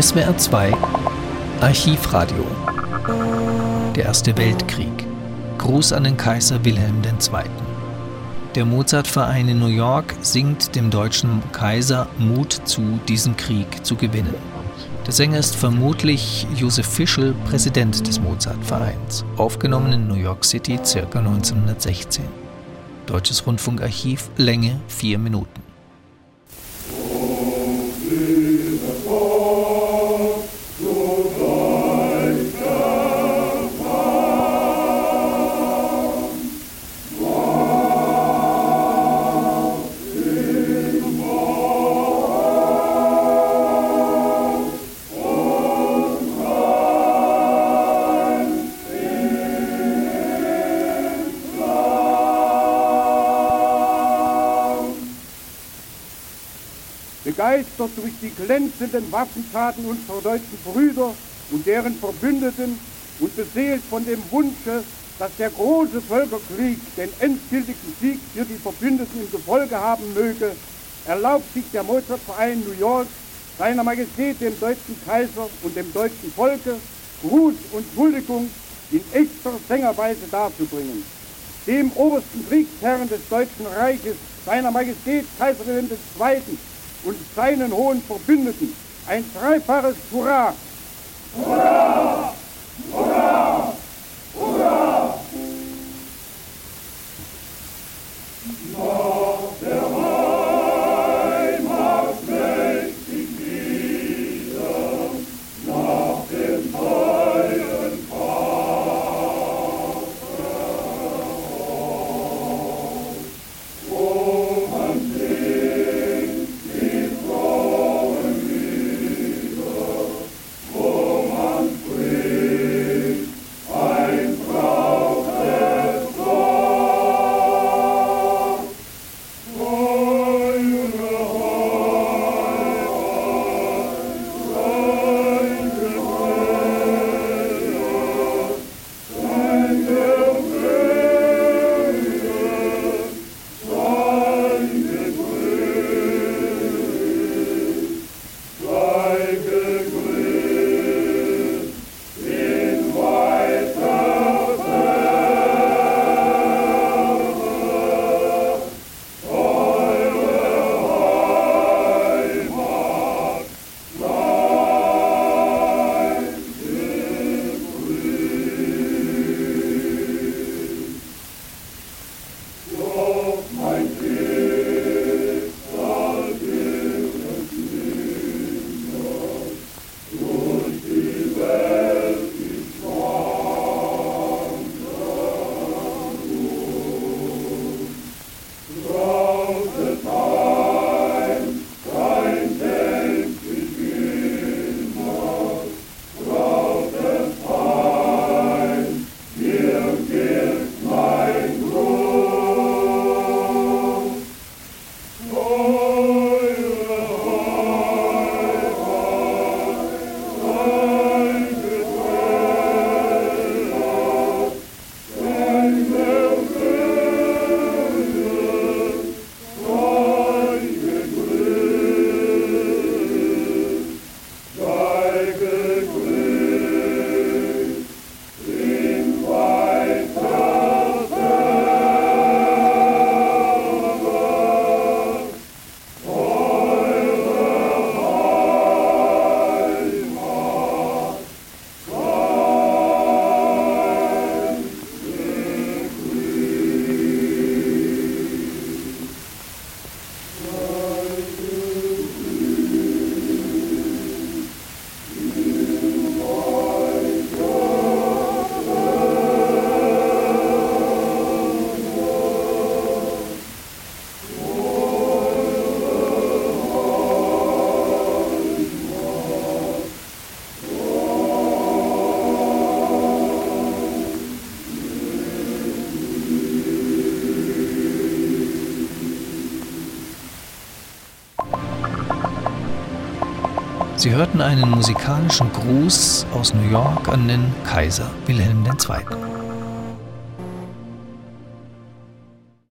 SWR 2 Archivradio Der Erste Weltkrieg Gruß an den Kaiser Wilhelm II. Der Mozartverein in New York singt dem deutschen Kaiser Mut zu, diesen Krieg zu gewinnen. Der Sänger ist vermutlich Josef Fischel, Präsident des Mozartvereins, aufgenommen in New York City ca. 1916. Deutsches Rundfunkarchiv, Länge 4 Minuten. Begeistert durch die glänzenden Waffentaten unserer deutschen Brüder und deren Verbündeten und beseelt von dem Wunsche, dass der große Völkerkrieg den endgültigen Sieg für die Verbündeten im Gefolge haben möge, erlaubt sich der Mozartverein New York seiner Majestät dem deutschen Kaiser und dem deutschen Volke Gruß und Huldigung in echter Sängerweise darzubringen. Dem obersten Kriegsherrn des Deutschen Reiches, seiner Majestät Kaiser Wilhelm II., und seinen hohen Verbündeten ein dreifaches Hurra! Hurra! Hurra! Hurra! Nach Sie hörten einen musikalischen Gruß aus New York an den Kaiser Wilhelm II.